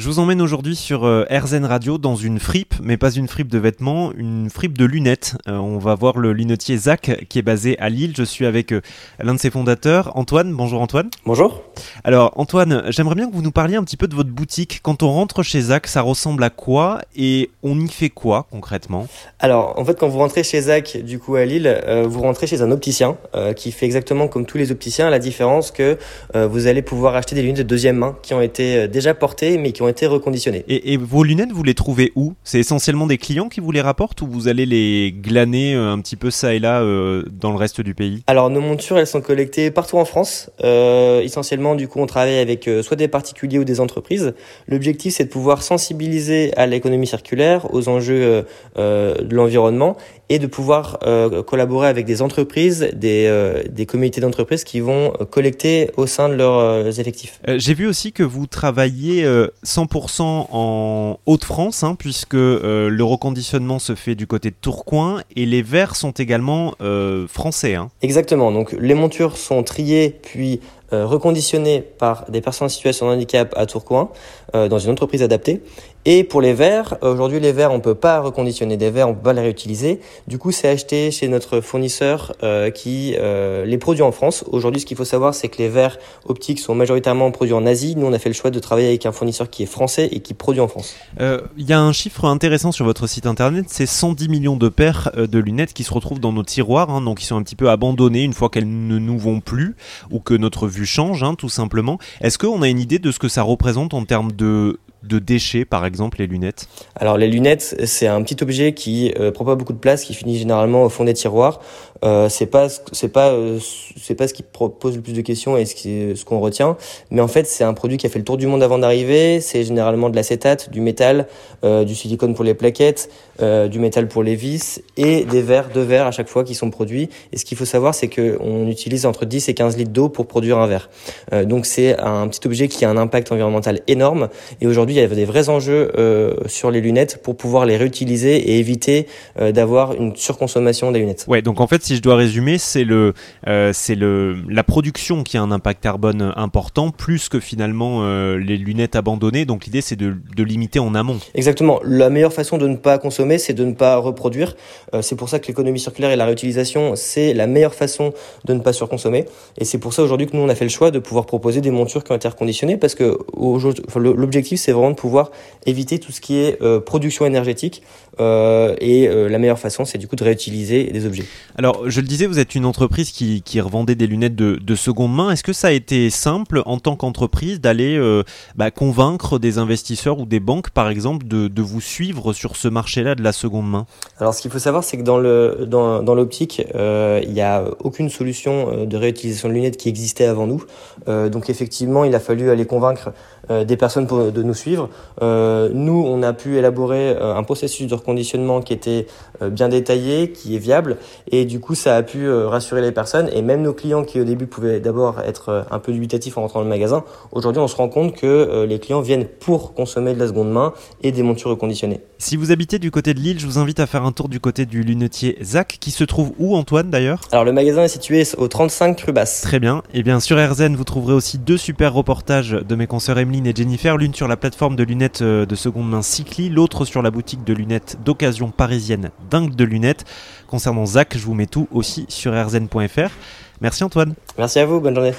Je vous emmène aujourd'hui sur euh, RZN Radio dans une fripe, mais pas une fripe de vêtements, une fripe de lunettes. Euh, on va voir le lunetier Zach qui est basé à Lille. Je suis avec euh, l'un de ses fondateurs, Antoine. Bonjour Antoine. Bonjour. Alors Antoine, j'aimerais bien que vous nous parliez un petit peu de votre boutique. Quand on rentre chez Zach, ça ressemble à quoi et on y fait quoi concrètement? Alors en fait, quand vous rentrez chez Zach, du coup à Lille, vous rentrez chez un opticien qui fait exactement comme tous les opticiens. La différence que vous allez pouvoir acheter des lunettes de deuxième main qui ont été déjà portées mais qui ont été reconditionnées. Et, vos lunettes, vous les trouvez où? C'est essentiellement des clients qui vous les rapportent ou vous allez les glaner euh, un petit peu ça et là euh, dans le reste du pays? Alors nos montures, elles sont collectées partout en France. Euh, essentiellement, du coup, on travaille avec soit des particuliers ou des entreprises. L'objectif, c'est de pouvoir sensibiliser à l'économie circulaire, aux enjeux de l'environnement et de pouvoir collaborer avec des entreprises, des, des comités d'entreprises qui vont collecter au sein de leurs effectifs. J'ai vu aussi que vous travaillez 100% en Haute-France, hein, puisque euh, le reconditionnement se fait du côté de Tourcoing et les verres sont également euh, français. Hein. Exactement, donc les montures sont triées puis euh, reconditionnées par des personnes en situation de handicap à Tourcoing, dans une entreprise adaptée. Et pour les verres, aujourd'hui les verres on peut pas reconditionner des verres, on peut pas les réutiliser. Du coup c'est acheté chez notre fournisseur euh, qui euh, les produit en France. Aujourd'hui ce qu'il faut savoir c'est que les verres optiques sont majoritairement produits en Asie. Nous on a fait le choix de travailler avec un fournisseur qui est français et qui produit en France. Euh, il y a un chiffre intéressant sur votre site internet, c'est 110 millions de paires de lunettes qui se retrouvent dans nos tiroirs, hein, donc qui sont un petit peu abandonnées une fois qu'elles ne nous vont plus ou que notre vue change hein, tout simplement. Est-ce qu'on a une idée de ce que ça représente en termes de de déchets, par exemple, les lunettes Alors les lunettes, c'est un petit objet qui euh, prend pas beaucoup de place, qui finit généralement au fond des tiroirs. Euh, c'est pas c'est pas euh, c'est pas ce qui pose le plus de questions et ce qui ce qu'on retient, mais en fait c'est un produit qui a fait le tour du monde avant d'arriver. C'est généralement de l'acétate, du métal, euh, du silicone pour les plaquettes, euh, du métal pour les vis et des verres, deux verres à chaque fois qui sont produits. Et ce qu'il faut savoir, c'est que on utilise entre 10 et 15 litres d'eau pour produire un verre. donc c'est un petit objet qui a un impact environnemental énorme. Et aujourd'hui il y a des vrais enjeux euh, sur les lunettes pour pouvoir les réutiliser et éviter euh, d'avoir une surconsommation des lunettes. Ouais, donc en fait, si je dois résumer, c'est le, euh, c'est le, la production qui a un impact carbone important, plus que finalement les lunettes abandonnées. Donc l'idée, c'est de, de, limiter en amont. Exactement. La meilleure façon de ne pas consommer, c'est de ne pas reproduire. c'est pour ça que l'économie circulaire et la réutilisation, c'est la meilleure façon de ne pas surconsommer. Et c'est pour ça aujourd'hui que nous, on a fait le choix de pouvoir proposer des montures qui ont été reconditionnées, parce que l'objectif, c'est vraiment de pouvoir éviter tout ce qui est euh, production énergétique. Euh, et euh, la meilleure façon, c'est du coup de réutiliser des objets. Alors, je le disais, vous êtes une entreprise qui, qui revendait des lunettes de, de seconde main. Est-ce que ça a été simple en tant qu'entreprise d'aller bah, convaincre des investisseurs ou des banques, par exemple, de, de vous suivre sur ce marché-là de la seconde main? Alors, ce qu'il faut savoir, c'est que dans le dans, dans l'optique, il n'y a aucune solution de réutilisation de lunettes qui existait avant nous. donc, effectivement, il a fallu aller convaincre des personnes pour, de nous suivre euh, nous, on a pu élaborer euh, un processus de reconditionnement qui était euh, bien détaillé, qui est viable, et du coup, ça a pu rassurer les personnes, et même nos clients qui au début pouvaient d'abord être un peu dubitatifs en rentrant dans le magasin, aujourd'hui, on se rend compte que les clients viennent pour consommer de la seconde main et des montures reconditionnées. Si vous habitez du côté de Lille, je vous invite à faire un tour du côté du lunetier Zach, qui se trouve où, Antoine, d'ailleurs? Alors, le magasin est situé au 35 rue Basse. Très bien. Et eh bien, sur RZN, vous trouverez aussi deux super reportages de mes consoeurs Emeline et Jennifer, l'une sur la plateforme de lunettes euh, de seconde main Cycli, l'autre sur la boutique de lunettes d'occasion parisienne Dingue de lunettes. Concernant Zach, je vous mets tout aussi sur rzn.fr. Merci Antoine. Merci à vous, bonne journée.